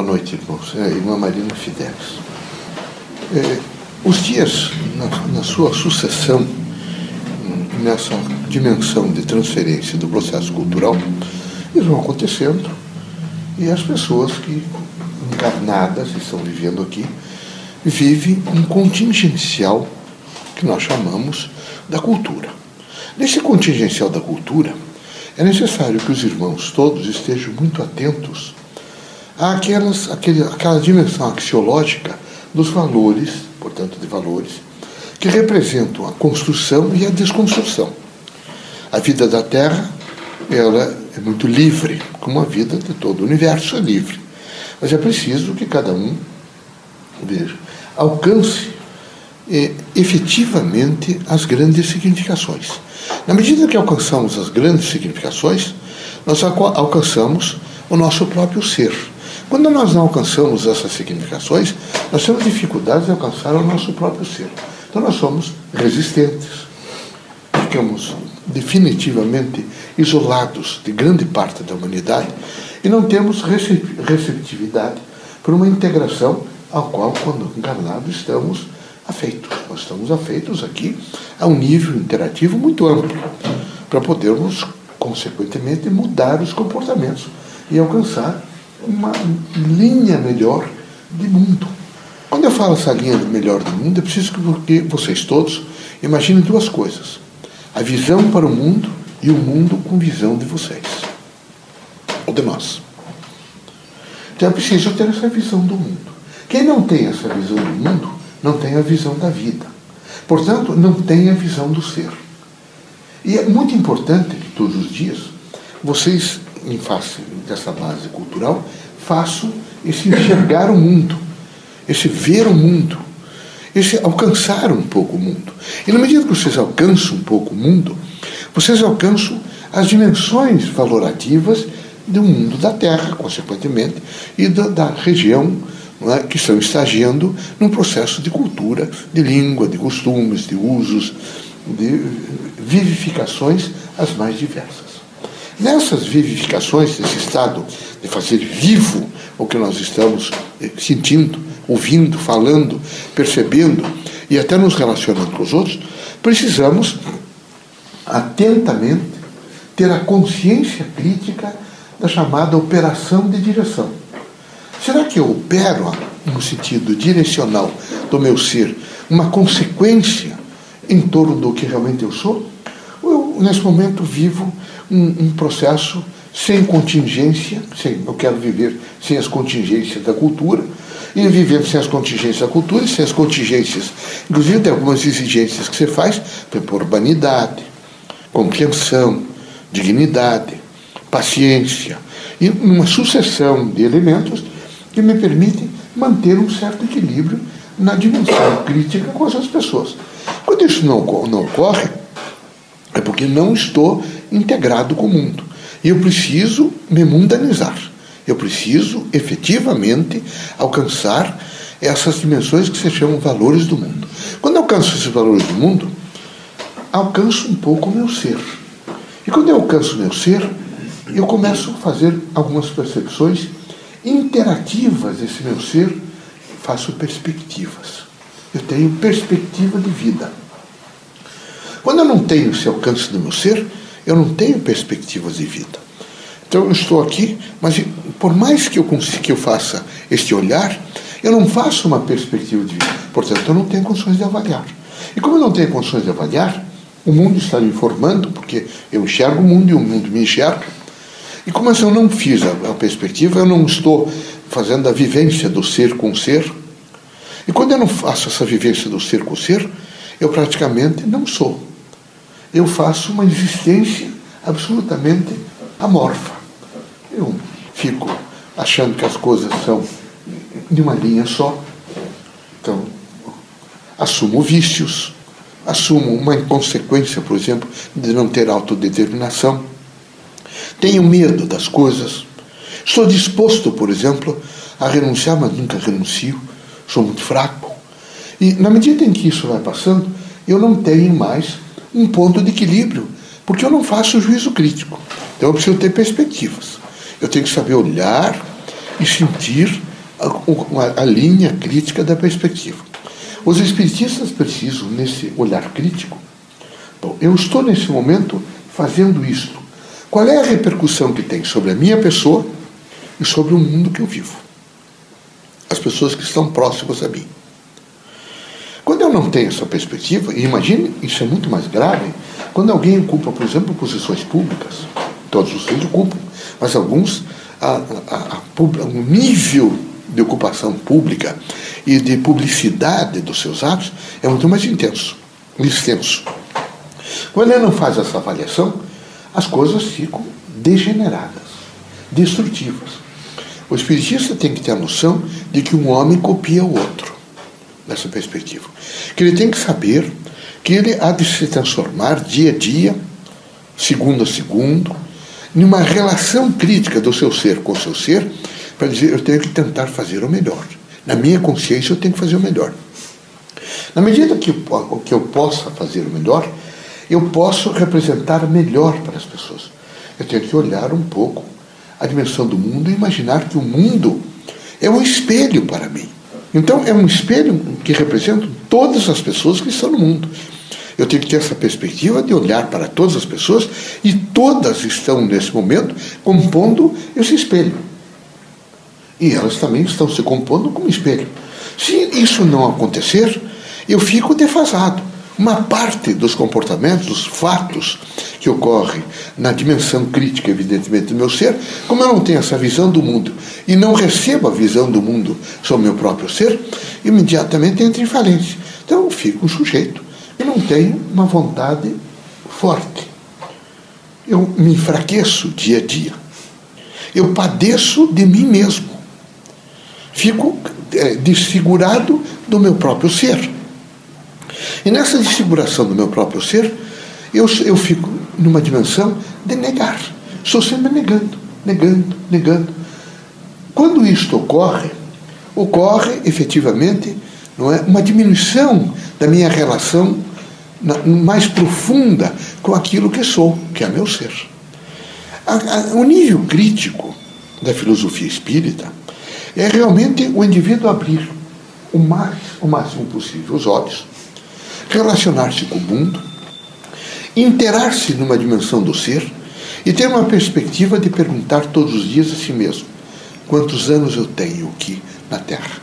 Boa noite, irmãos. É, irmã Marina Fidelis. É, os dias, na, na, sua sucessão, nessa dimensão de transferência do processo cultural, eles vão acontecendo e as pessoas que encarnadas estão vivendo aqui vivem um contingencial que nós chamamos da cultura. Nesse contingencial da cultura, é necessário que os irmãos todos estejam muito atentos àquelas, àquele, àquela dimensão axiológica dos valores, portanto, de valores, que representam a construção e a desconstrução. A vida da Terra ela é muito livre, como a vida de todo o universo é livre. Mas é preciso que cada um veja, alcance eh, efetivamente as grandes significações. Na medida que alcançamos as grandes significações, nós alcançamos o nosso próprio ser. Quando nós não alcançamos essas significações, nós temos dificuldades de alcançar o nosso próprio ser. Então nós somos resistentes. Ficamos definitivamente isolados de grande parte da humanidade e não temos receptividade para uma integração ao qual, quando encarnados, estamos afeitos. Nós estamos afeitos aqui a um nível interativo muito amplo para podermos, consequentemente, mudar os comportamentos e alcançar uma linha melhor de mundo. Quando eu falo essa linha melhor do mundo, é preciso que vocês todos imaginem duas coisas: a visão para o mundo e o mundo com visão de vocês, ou de nós. Então é preciso ter essa visão do mundo. Quem não tem essa visão do mundo, não tem a visão da vida. Portanto, não tem a visão do ser. E é muito importante que todos os dias vocês, em face dessa base cultural, façam esse enxergar o mundo, esse ver o mundo, esse alcançar um pouco o mundo. E na medida que vocês alcançam um pouco o mundo, vocês alcançam as dimensões valorativas do mundo da Terra, consequentemente, e da, da região é, que estão estagiando num processo de cultura, de língua, de costumes, de usos, de vivificações as mais diversas. Nessas vivificações, nesse estado de fazer vivo o que nós estamos eh, sentindo, ouvindo, falando, percebendo e até nos relacionando com os outros, precisamos atentamente ter a consciência crítica da chamada operação de direção. Será que eu opero no sentido direcional do meu ser uma consequência em torno do que realmente eu sou? Nesse momento, vivo um, um processo sem contingência, sem, eu quero viver sem as contingências da cultura, e vivendo sem as contingências da cultura, sem as contingências, inclusive tem algumas exigências que você faz, por urbanidade, compreensão, dignidade, paciência, e uma sucessão de elementos que me permite manter um certo equilíbrio na dimensão crítica com as outras pessoas. Quando isso não, não ocorre, é porque não estou integrado com o mundo. E eu preciso me mundanizar. Eu preciso efetivamente alcançar essas dimensões que se chamam valores do mundo. Quando alcanço esses valores do mundo, alcanço um pouco o meu ser. E quando eu alcanço o meu ser, eu começo a fazer algumas percepções interativas desse meu ser, faço perspectivas. Eu tenho perspectiva de vida. Quando eu não tenho esse alcance do meu ser, eu não tenho perspectivas de vida. Então eu estou aqui, mas por mais que eu consiga que eu faça este olhar, eu não faço uma perspectiva de vida. Portanto, eu não tenho condições de avaliar. E como eu não tenho condições de avaliar, o mundo está me informando, porque eu enxergo o mundo e o mundo me enxerga. E como eu não fiz a, a perspectiva, eu não estou fazendo a vivência do ser com o ser. E quando eu não faço essa vivência do ser com o ser, eu praticamente não sou. Eu faço uma existência absolutamente amorfa. Eu fico achando que as coisas são de uma linha só. Então, assumo vícios, assumo uma inconsequência, por exemplo, de não ter autodeterminação. Tenho medo das coisas. Estou disposto, por exemplo, a renunciar, mas nunca renuncio. Sou muito fraco. E na medida em que isso vai passando, eu não tenho mais um ponto de equilíbrio, porque eu não faço juízo crítico. Então eu preciso ter perspectivas. Eu tenho que saber olhar e sentir a, a, a linha crítica da perspectiva. Os espiritistas precisam, nesse olhar crítico, bom, eu estou nesse momento fazendo isto. Qual é a repercussão que tem sobre a minha pessoa e sobre o mundo que eu vivo? As pessoas que estão próximas a mim. Quando eu não tenho essa perspectiva, e imagine, isso é muito mais grave, quando alguém ocupa, por exemplo, posições públicas, todos os seis ocupam, mas alguns, a, a, a, o nível de ocupação pública e de publicidade dos seus atos é muito mais intenso, extenso. Quando ele não faz essa avaliação, as coisas ficam degeneradas, destrutivas. O espiritista tem que ter a noção de que um homem copia o outro, nessa perspectiva. Que ele tem que saber que ele há de se transformar dia a dia, segundo a segundo, numa relação crítica do seu ser com o seu ser, para dizer eu tenho que tentar fazer o melhor. Na minha consciência eu tenho que fazer o melhor. Na medida que que eu possa fazer o melhor, eu posso representar melhor para as pessoas. Eu tenho que olhar um pouco a dimensão do mundo e imaginar que o mundo é um espelho para mim. Então, é um espelho que representa todas as pessoas que estão no mundo. Eu tenho que ter essa perspectiva de olhar para todas as pessoas e todas estão, nesse momento, compondo esse espelho. E elas também estão se compondo como espelho. Se isso não acontecer, eu fico defasado. Uma parte dos comportamentos, dos fatos que ocorrem na dimensão crítica, evidentemente, do meu ser, como eu não tenho essa visão do mundo e não recebo a visão do mundo sobre o meu próprio ser, imediatamente entra em falência. Então eu fico um sujeito eu não tenho uma vontade forte. Eu me enfraqueço dia a dia. Eu padeço de mim mesmo. Fico é, desfigurado do meu próprio ser. E nessa desfiguração do meu próprio ser, eu, eu fico numa dimensão de negar. Estou sempre negando, negando, negando. Quando isto ocorre, ocorre efetivamente não é, uma diminuição da minha relação mais profunda com aquilo que sou, que é meu ser. o nível crítico da filosofia espírita é realmente o indivíduo abrir o, mais, o máximo possível os olhos, relacionar-se com o mundo, interar-se numa dimensão do ser e ter uma perspectiva de perguntar todos os dias a si mesmo: quantos anos eu tenho aqui na Terra?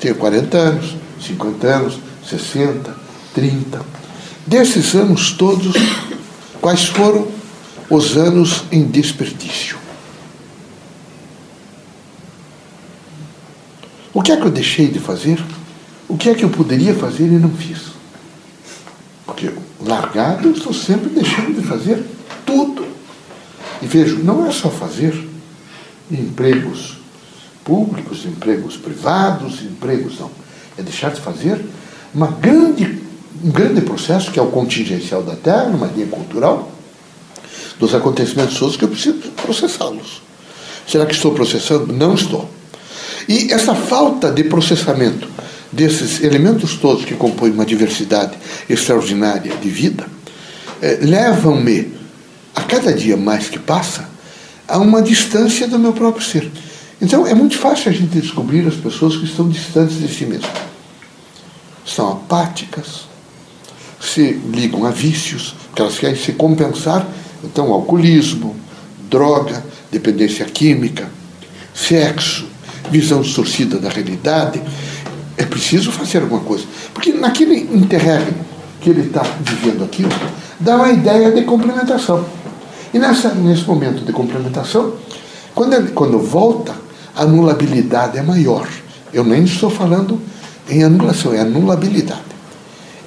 Tenho 40 anos, 50 anos, 60, 30. Desses anos todos, quais foram os anos em desperdício? O que é que eu deixei de fazer? O que é que eu poderia fazer e não fiz? Porque largado eu estou sempre deixando de fazer tudo. E vejo, não é só fazer empregos públicos, empregos privados, empregos não. É deixar de fazer uma grande um grande processo, que é o contingencial da Terra, numa linha cultural, dos acontecimentos todos que eu preciso processá-los. Será que estou processando? Não estou. E essa falta de processamento desses elementos todos que compõem uma diversidade extraordinária de vida eh, levam-me, a cada dia mais que passa, a uma distância do meu próprio ser. Então é muito fácil a gente descobrir as pessoas que estão distantes de si mesmas. São apáticas, se ligam a vícios, que elas querem se compensar. Então, alcoolismo, droga, dependência química, sexo, visão distorcida da realidade. É preciso fazer alguma coisa. Porque naquele interregno que ele está vivendo aquilo, dá uma ideia de complementação. E nessa, nesse momento de complementação, quando, ele, quando volta, a anulabilidade é maior. Eu nem estou falando em anulação, é anulabilidade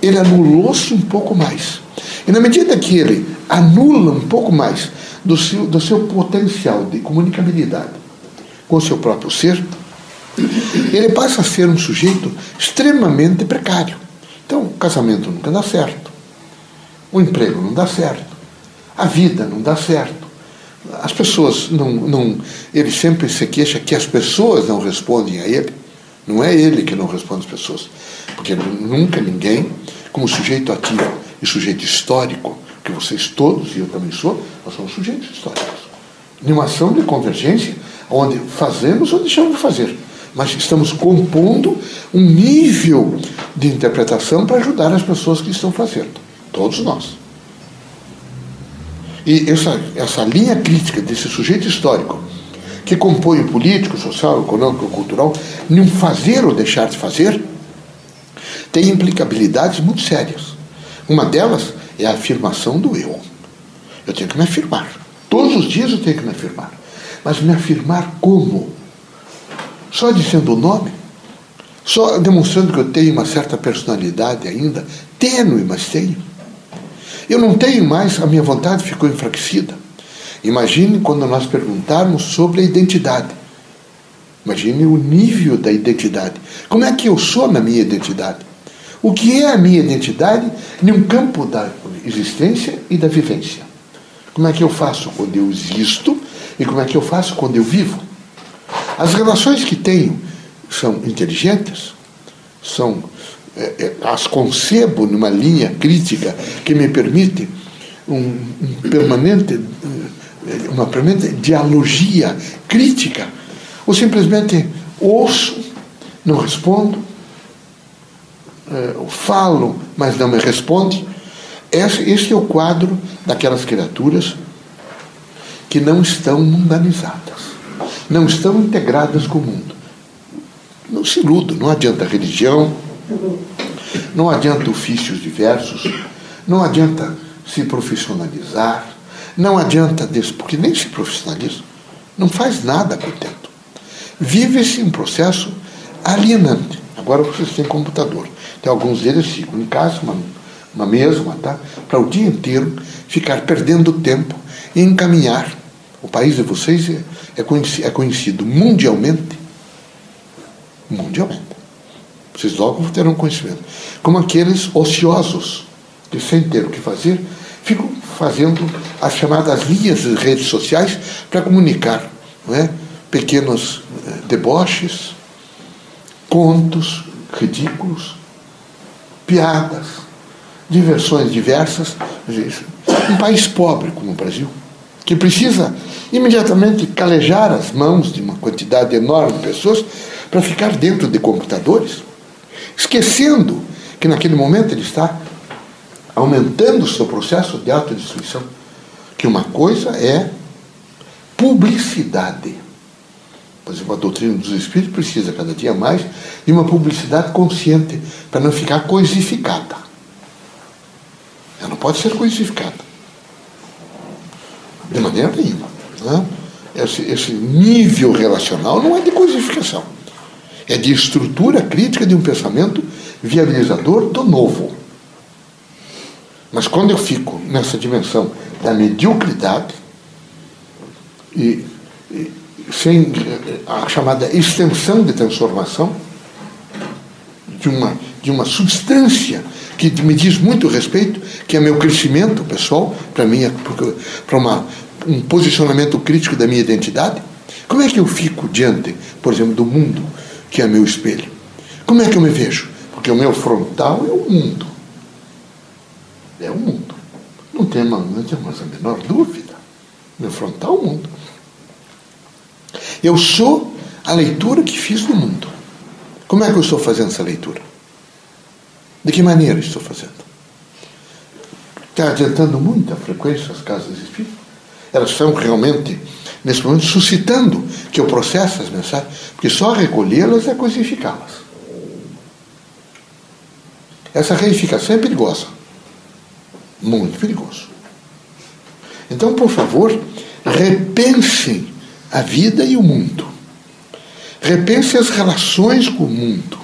ele anulou-se um pouco mais. E na medida que ele anula um pouco mais do seu, do seu potencial de comunicabilidade com o seu próprio ser, ele passa a ser um sujeito extremamente precário. Então, o casamento nunca dá certo, o emprego não dá certo, a vida não dá certo. As pessoas não, não. Ele sempre se queixa que as pessoas não respondem a ele. Não é ele que não responde às pessoas. Porque nunca ninguém, como sujeito ativo e sujeito histórico, que vocês todos, e eu também sou, nós somos sujeitos históricos. Numa ação de convergência, onde fazemos ou deixamos de fazer, mas estamos compondo um nível de interpretação para ajudar as pessoas que estão fazendo, todos nós. E essa, essa linha crítica desse sujeito histórico, que compõe o político, social, econômico, cultural, num fazer ou deixar de fazer, tem implicabilidades muito sérias. Uma delas é a afirmação do eu. Eu tenho que me afirmar. Todos os dias eu tenho que me afirmar. Mas me afirmar como? Só dizendo o nome? Só demonstrando que eu tenho uma certa personalidade ainda, tênue, mas tenho. Eu não tenho mais, a minha vontade ficou enfraquecida. Imagine quando nós perguntarmos sobre a identidade. Imagine o nível da identidade. Como é que eu sou na minha identidade? O que é a minha identidade num campo da existência e da vivência? Como é que eu faço quando eu existo e como é que eu faço quando eu vivo? As relações que tenho são inteligentes, são é, é, as concebo numa linha crítica que me permite um, um permanente, é, uma permanente dialogia crítica, ou simplesmente ouço, não respondo, falo, mas não me responde. Esse, esse é o quadro daquelas criaturas que não estão mundanizadas, não estão integradas com o mundo. Não se iluda, não adianta religião, não adianta ofícios diversos, não adianta se profissionalizar, não adianta disso, porque nem se profissionaliza, não faz nada contento. Vive-se um processo alienante. Agora vocês têm computador. Tem alguns deles ficam em casa, uma, uma mesa, uma, tá? para o dia inteiro ficar perdendo tempo em encaminhar. O país de vocês é, conhecido, é conhecido mundialmente, mundialmente, vocês logo terão conhecimento. Como aqueles ociosos, que sem ter o que fazer, ficam fazendo as chamadas linhas de redes sociais para comunicar não é? pequenos eh, deboches, contos ridículos, piadas, diversões diversas. Um país pobre como o Brasil, que precisa imediatamente calejar as mãos de uma quantidade enorme de pessoas para ficar dentro de computadores esquecendo que naquele momento ele está aumentando o seu processo de autodestruição. Que uma coisa é publicidade. Por exemplo, a doutrina dos espíritos precisa cada dia mais de uma publicidade consciente para não ficar coisificada. Ela não pode ser coisificada. De maneira nenhuma. Né? Esse, esse nível relacional não é de coisificação é de estrutura crítica de um pensamento viabilizador do novo. Mas quando eu fico nessa dimensão da mediocridade e, e sem a chamada extensão de transformação de uma, de uma substância que me diz muito respeito, que é meu crescimento pessoal, para mim, é para um posicionamento crítico da minha identidade, como é que eu fico diante, por exemplo, do mundo que é meu espelho. Como é que eu me vejo? Porque o meu frontal é o mundo. É o mundo. Não tem, não tem mais a menor dúvida. Meu frontal é o mundo. Eu sou a leitura que fiz do mundo. Como é que eu estou fazendo essa leitura? De que maneira estou fazendo? Está adiantando muito a frequência das casas espíritas? Elas são realmente nesse momento, suscitando que eu processe as mensagens, porque só recolhê-las é coisificá-las. Essa reificação é perigosa. Muito perigoso. Então, por favor, repensem a vida e o mundo. Repensem as relações com o mundo.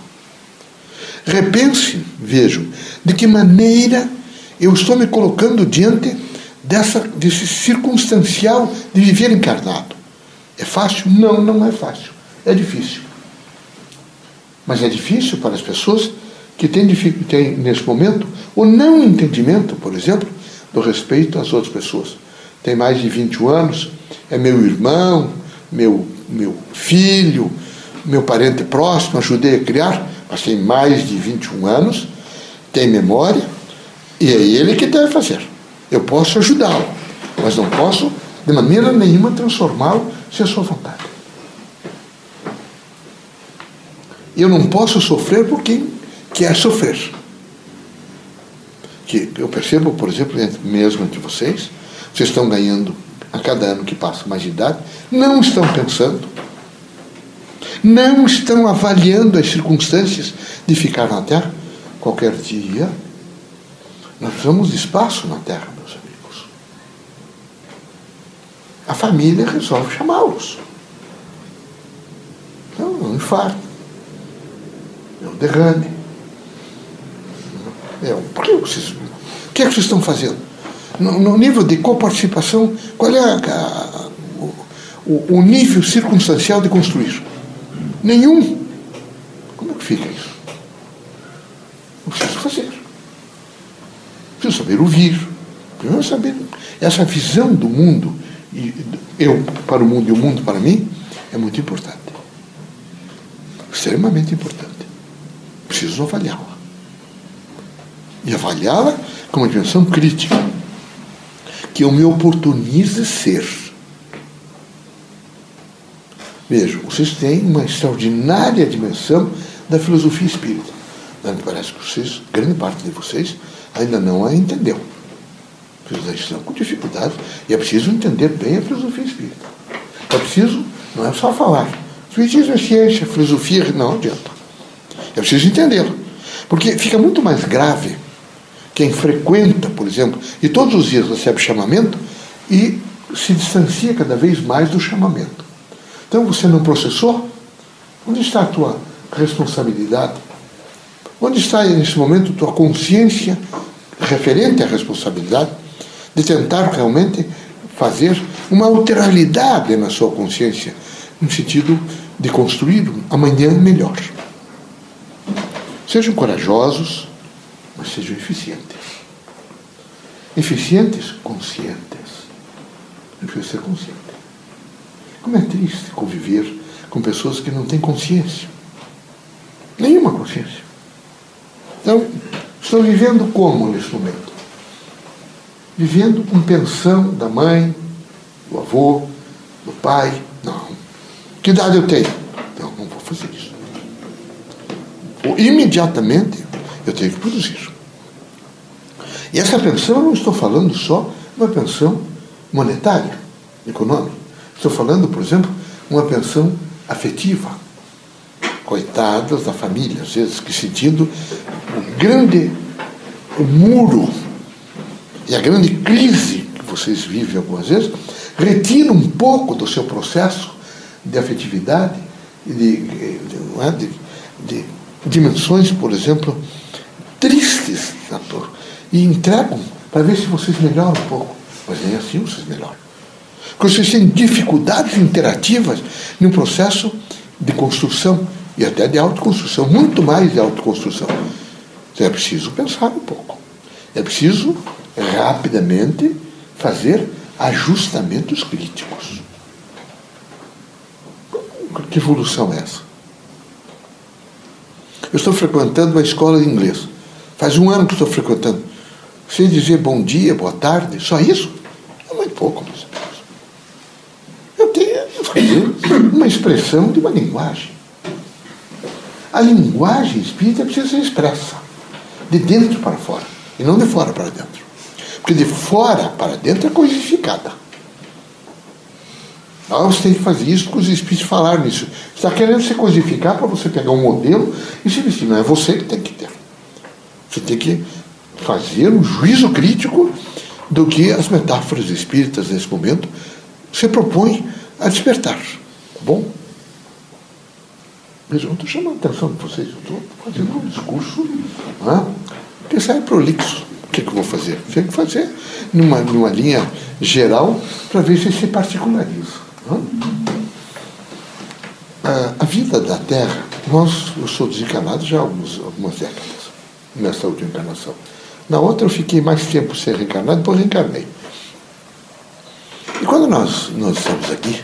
Repensem, vejam, de que maneira eu estou me colocando diante dessa, desse circunstancial de viver encarnado. É fácil? Não, não é fácil. É difícil. Mas é difícil para as pessoas que têm, têm nesse momento o não entendimento, por exemplo, do respeito às outras pessoas. Tem mais de 21 anos, é meu irmão, meu, meu filho, meu parente próximo, ajudei a criar, mas tem mais de 21 anos, tem memória, e é ele que deve fazer. Eu posso ajudá-lo, mas não posso, de maneira nenhuma, transformá-lo se a sua vontade. Eu não posso sofrer por quem quer sofrer. Que eu percebo, por exemplo, mesmo entre vocês, vocês estão ganhando a cada ano que passa mais de idade, não estão pensando não estão avaliando as circunstâncias de ficar na Terra qualquer dia. Nós precisamos de espaço na Terra, meus amigos. A família resolve chamá-los. Então, um infarto, é um derrame. É um, por que vocês, o que é que vocês estão fazendo? No, no nível de coparticipação, qual é a, a, o, o nível circunstancial de construir? Nenhum. Como é que fica isso? Não preciso fazer. Preciso saber ouvir. Primeiro saber. Essa visão do mundo, eu para o mundo e o mundo para mim, é muito importante. Extremamente importante. Preciso avaliá-la. E avaliá-la com uma dimensão crítica. Que eu me oportunize ser. Vejam, vocês têm uma extraordinária dimensão da filosofia espírita. Me parece que vocês, grande parte de vocês, ainda não a entendeu. Vocês estão com dificuldade e é preciso entender bem a filosofia espírita. É preciso, não é só falar. Espiritismo é ciência, filosofia, não adianta. É preciso entendê-lo. Porque fica muito mais grave quem frequenta, por exemplo, e todos os dias recebe chamamento e se distancia cada vez mais do chamamento. Então você não processou? Onde está a tua responsabilidade? Onde está nesse momento a tua consciência referente à responsabilidade de tentar realmente fazer uma alteralidade na sua consciência, no sentido de construir um amanhã melhor? Sejam corajosos, mas sejam eficientes. Eficientes, conscientes. Eu preciso ser consciente. Como é triste conviver com pessoas que não têm consciência. Nenhuma consciência. Então, estão vivendo como nesse momento? Vivendo com pensão da mãe, do avô, do pai. Não. Que idade eu tenho? Não, não vou fazer isso. Ou, imediatamente eu tenho que produzir. E essa pensão, eu não estou falando só uma pensão monetária, econômica. Estou falando, por exemplo, uma pensão afetiva. Coitadas da família, às vezes, que sentindo o grande muro e a grande crise que vocês vivem algumas vezes, retira um pouco do seu processo de afetividade de, de, é, de, de dimensões, por exemplo, tristes, e entregam para ver se vocês melhoram um pouco. Mas nem assim vocês melhoram. Porque vocês têm dificuldades interativas no processo de construção e até de autoconstrução, muito mais de autoconstrução. Então é preciso pensar um pouco. É preciso rapidamente fazer ajustamentos críticos. Que evolução é essa? Eu estou frequentando uma escola de inglês. Faz um ano que estou frequentando. Sem dizer bom dia, boa tarde, só isso? É muito pouco, meus amigos. Eu tenho uma expressão de uma linguagem. A linguagem espírita precisa ser expressa, de dentro para fora, e não de fora para dentro. Porque de fora para dentro é coisificada. Ah, você tem que fazer isso porque os espíritos falaram nisso. Está querendo se codificar para você pegar um modelo e se vestir. Não é você que tem que ter. Você tem que fazer um juízo crítico do que as metáforas espíritas nesse momento se propõem a despertar. Bom? Veja, eu estou chamando a atenção de vocês, eu estou fazendo um discurso né, que sai prolixo. O que, que eu vou fazer? Tem que fazer numa, numa linha geral para ver se se particulariza. Né? A, a, vida da Terra, nós, eu sou desencarnado já há algumas, algumas décadas, nessa última encarnação. Na outra eu fiquei mais tempo sem reencarnar, depois reencarnei. E quando nós, nós estamos aqui,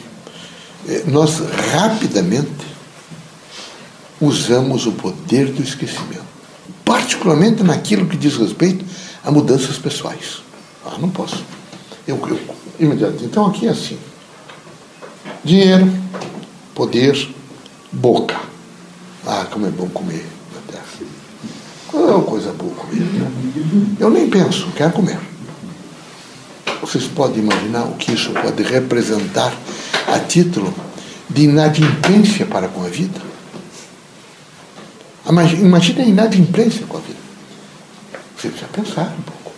nós rapidamente usamos o poder do esquecimento, particularmente naquilo que diz respeito a mudanças pessoais. Ah, não posso. Eu, eu imediatamente. Então aqui é assim: dinheiro, poder, boca. Ah, como é bom comer na terra. Qual é uma coisa boa comer? Né? Eu nem penso, quero comer. Vocês podem imaginar o que isso pode representar a título de inadimplência para com a vida? Imagina a inadimplência com a vida. Você precisa pensar um pouco.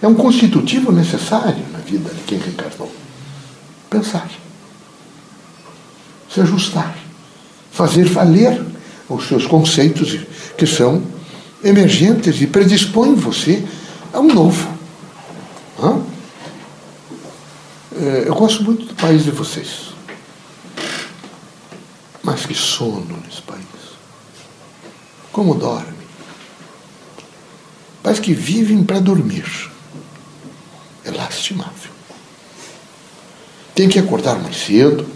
É um constitutivo necessário na vida de quem reencarnou. Pensar. Se ajustar. Fazer valer os seus conceitos que são emergentes e predispõem você a um novo. É, eu gosto muito do país de vocês. Mas que sono nesse país. Como dorme. Parece que vivem para dormir. É lastimável. Tem que acordar mais cedo,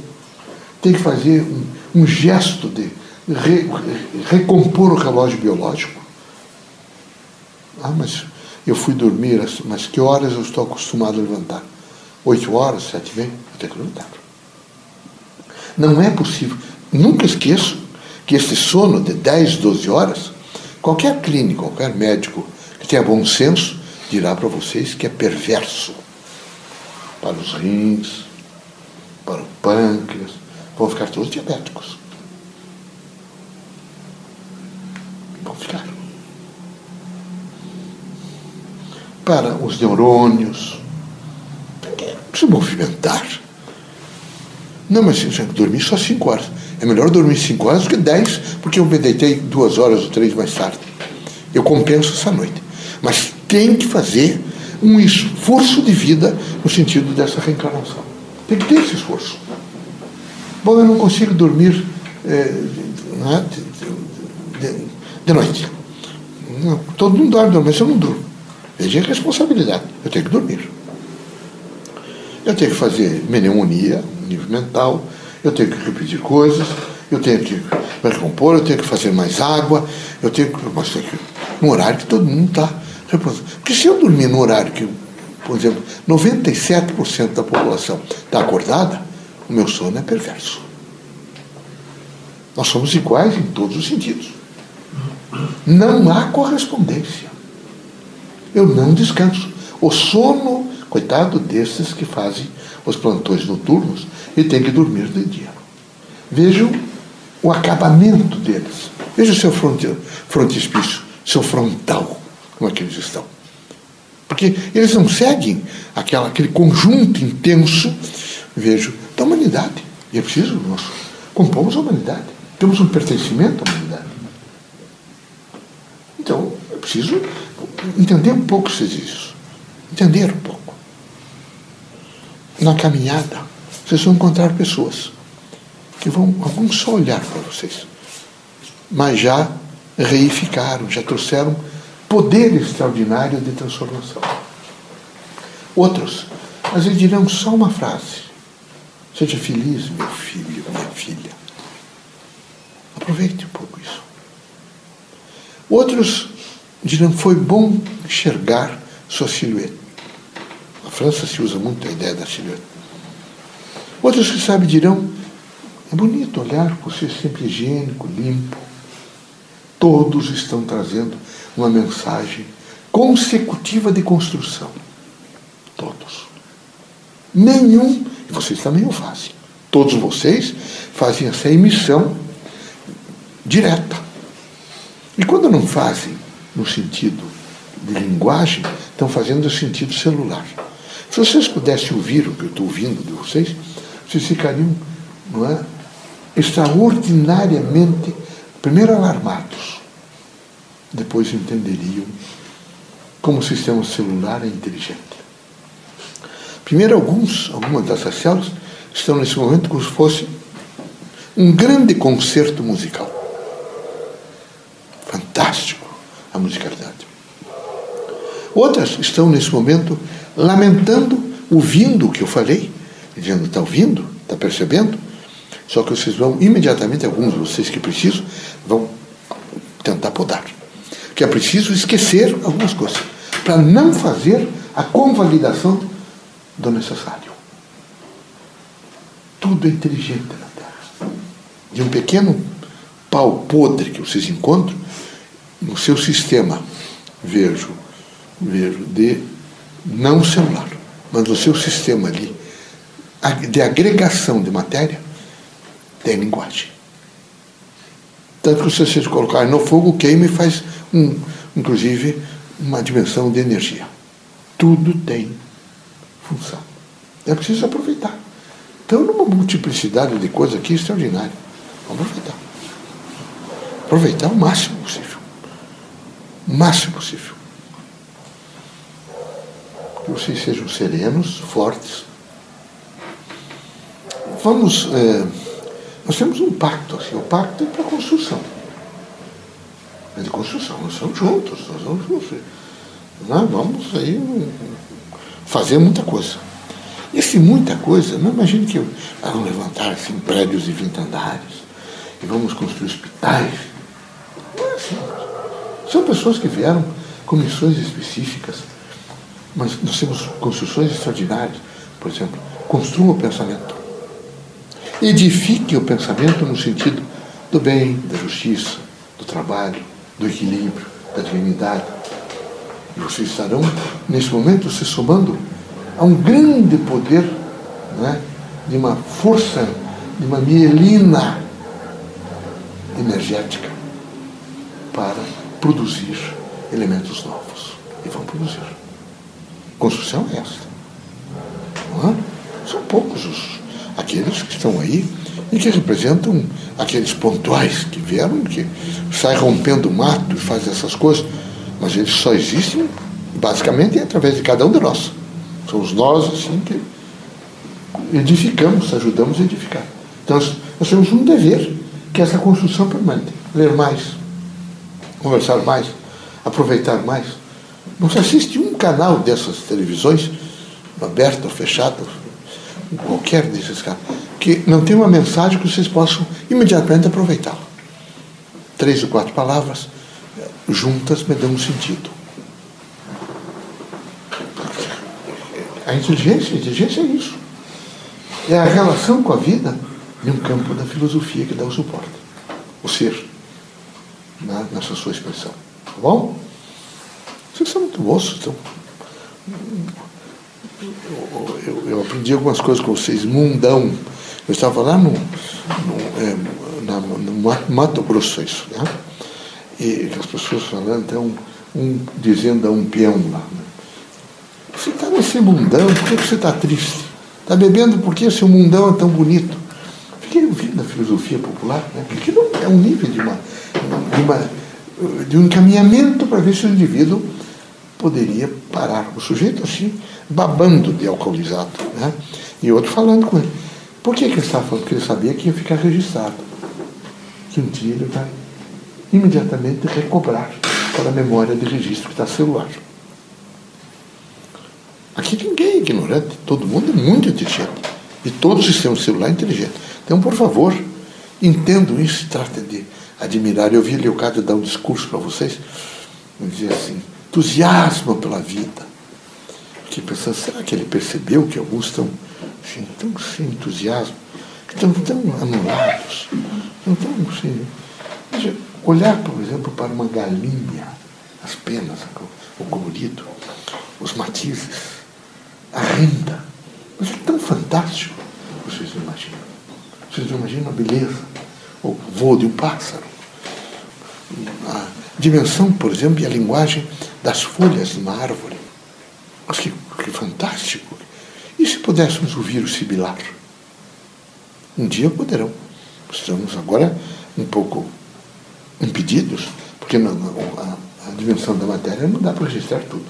tem que fazer um, um gesto de re, recompor o relógio biológico. Ah, mas eu fui dormir, mas que horas eu estou acostumado a levantar? Oito horas, sete vem, eu tenho que levantar. Não é possível. Nunca esqueço que esse sono de 10, 12 horas, qualquer clínico, qualquer médico que tenha bom senso, dirá para vocês que é perverso para os rins, para o pâncreas, vão ficar todos diabéticos. Vão ficar. Para os neurônios, se movimentar. Não, mas eu dormi só cinco horas. É melhor dormir cinco horas do que dez, porque eu me deitei duas horas ou três mais tarde. Eu compenso essa noite. Mas tem que fazer um esforço de vida no sentido dessa reencarnação. Tem que ter esse esforço. Bom, eu não consigo dormir é, de, de, de, noite. Não, todo mundo dorme, mas eu não durmo. Veja a responsabilidade. Eu tenho que dormir. Eu tenho que fazer mnemonia, nível mental, eu tenho que repetir coisas, eu tenho que recompor, eu tenho que fazer mais água, eu tenho que. Mas tenho que no horário que todo mundo está repousando. Porque se eu dormir no horário que, por exemplo, 97% da população está acordada, o meu sono é perverso. Nós somos iguais em todos os sentidos. Não há correspondência. Eu não descanso. O sono, coitado desses que fazem os plantões noturnos e têm que dormir de dia. Vejam o acabamento deles. Veja o seu frontispício, seu frontal, como é que eles estão. Porque eles não seguem aquela, aquele conjunto intenso, vejo, da humanidade. E é preciso, nós compomos a humanidade. Temos um pertencimento à humanidade. Então, é preciso entender um pouco isso. Entender um pouco. Na caminhada, vocês vão encontrar pessoas que vão, alguns só olhar para vocês, mas já reificaram, já trouxeram poder extraordinário de transformação. Outros, às vezes dirão só uma frase: Seja feliz, meu filho, minha filha. Aproveite um pouco isso. Outros dirão: Foi bom enxergar sua silhueta. França se usa muito a ideia da silhueta. Outros que sabem dirão: É bonito olhar você sempre higiênico, limpo. Todos estão trazendo uma mensagem consecutiva de construção. Todos. Nenhum, e vocês também o fazem. Todos vocês fazem essa emissão direta. E quando não fazem no sentido de linguagem, estão fazendo no sentido celular. Se vocês pudessem ouvir o que eu estou ouvindo de vocês, vocês ficariam, não é, extraordinariamente, primeiro alarmados, depois entenderiam como o sistema celular é inteligente. Primeiro, alguns, algumas dessas células estão nesse momento como se fosse um grande concerto musical. Fantástico a musicalidade. Outras estão nesse momento lamentando, ouvindo o que eu falei, dizendo: está ouvindo? Está percebendo? Só que vocês vão imediatamente, alguns de vocês que precisam, vão tentar podar. Que é preciso esquecer algumas coisas, para não fazer a convalidação do necessário. Tudo é inteligente na Terra. de um pequeno pau podre que vocês encontram no seu sistema, vejo, vejo, de não celular, mas no seu sistema ali, de agregação de matéria, tem linguagem. Tanto que se vocês colocarem no fogo, queima e faz, um, inclusive, uma dimensão de energia. Tudo tem função. É preciso aproveitar. Então, numa multiplicidade de coisas aqui extraordinária. Vamos aproveitar. Aproveitar o máximo possível. O máximo possível. Que vocês sejam serenos, fortes. Vamos. É, nós temos um pacto, assim, o pacto é para construção. É de construção, nós somos juntos, nós vamos, nós vamos aí fazer muita coisa. E esse muita coisa, não imagine que vamos levantar assim, prédios de 20 andares e vamos construir hospitais. Não é assim. São pessoas que vieram com missões específicas, mas nós temos construções extraordinárias. Por exemplo, construa o pensamento. Edifique o pensamento no sentido do bem, da justiça, do trabalho, do equilíbrio, da dignidade. E vocês estarão, nesse momento, se somando a um grande poder né, de uma força, de uma mielina energética para produzir elementos novos. E vão produzir. Construção é. Não é? São poucos os, aqueles que estão aí e que representam aqueles pontuais que vieram, que saem rompendo o mato e fazem essas coisas, mas eles só existem basicamente através de cada um de nós. Somos nós assim que edificamos, ajudamos a edificar. Então nós temos um dever que é essa construção permanente. Ler mais, conversar mais, aproveitar mais. Não se assiste um canal dessas televisões, aberto ou fechado, qualquer desses canais, que não tem uma mensagem que vocês possam imediatamente aproveitar. Três ou quatro palavras juntas me dão um sentido. A inteligência, a inteligência é isso. É a relação com a vida em um campo da filosofia que dá o suporte. O ser, na, nessa sua expressão. Tá bom? Vocês são muito bons. Então, eu, eu, aprendi algumas coisas com vocês. Mundão. Eu estava lá no, no, é, na, no Mato Grosso, isso. Né? E as pessoas falando, então, um dizendo a um peão lá. Né? Você está nesse mundão, por que você está triste? Está bebendo porque esse mundão é tão bonito? Fiquei ouvindo a filosofia popular, né? porque não é um nível de, uma, de, uma, de um encaminhamento para ver se o indivíduo poderia parar. O sujeito assim, babando de alcoolizado, né? e outro falando com ele. Por que, que ele estava falando? Porque ele sabia que ia ficar registrado. Que um dia ele vai imediatamente recobrar para a memória de registro que está celular. Aqui ninguém é ignorante, todo mundo é muito inteligente. E todo o sistema celular é inteligente. Então, por favor, entendam isso, tratem de admirar. Eu vi Leocádio dar um discurso para vocês, me dizia assim, entusiasmo pela vida. Fiquei pensando, será que ele percebeu que alguns estão assim, tão sem entusiasmo, que estão tão anulados, estão tão. Veja, olhar, por exemplo, para uma galinha, as penas, o colorido, os matizes, a renda. Mas é tão fantástico, vocês não imaginam. Vocês não imaginam a beleza, o voo de um pássaro. A dimensão, por exemplo, e a linguagem das folhas uma árvore. Mas que, que fantástico! E se pudéssemos ouvir o sibilar? Um dia poderão. Estamos agora um pouco impedidos, porque a, a dimensão da matéria não dá para registrar tudo.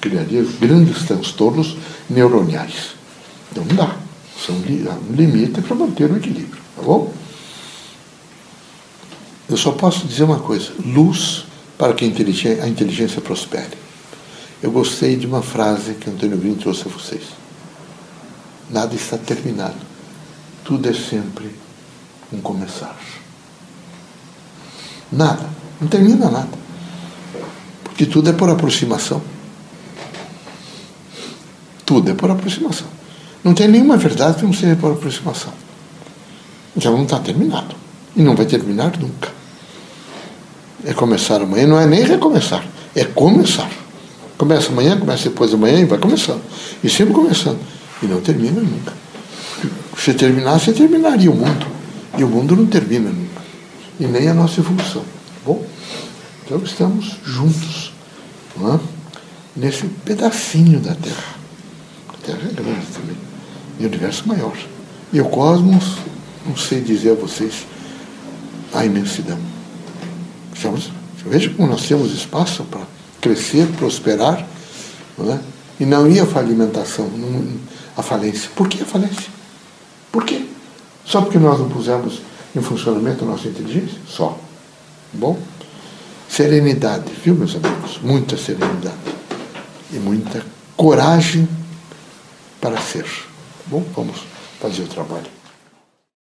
Criaria grandes transtornos neuroniais. Então não dá. São um limite para manter o equilíbrio. Tá bom? Eu só posso dizer uma coisa: luz para que a inteligência, a inteligência prospere. Eu gostei de uma frase que Antônio Green trouxe a vocês. Nada está terminado. Tudo é sempre um começar. Nada. Não termina nada. Porque tudo é por aproximação. Tudo é por aproximação. Não tem nenhuma verdade que não seja por aproximação. já não está terminado. E não vai terminar nunca. É começar amanhã, não é nem recomeçar, é começar. Começa amanhã, começa depois de amanhã e vai começando. E sempre começando. E não termina nunca. Se terminasse, terminaria o mundo. E o mundo não termina nunca. E nem a nossa evolução. Tá bom? Então estamos juntos. É? Nesse pedacinho da Terra. A Terra é grande também. E o universo maior. E o cosmos, não sei dizer a vocês, a imensidão. Veja como nós temos espaço para crescer, prosperar, não é? e não ir a falimentação, a falência. Por que a falência? Por quê? Só porque nós não pusemos em funcionamento a nossa inteligência? Só. Bom? Serenidade, viu, meus amigos? Muita serenidade. E muita coragem para ser. Bom, vamos fazer o trabalho.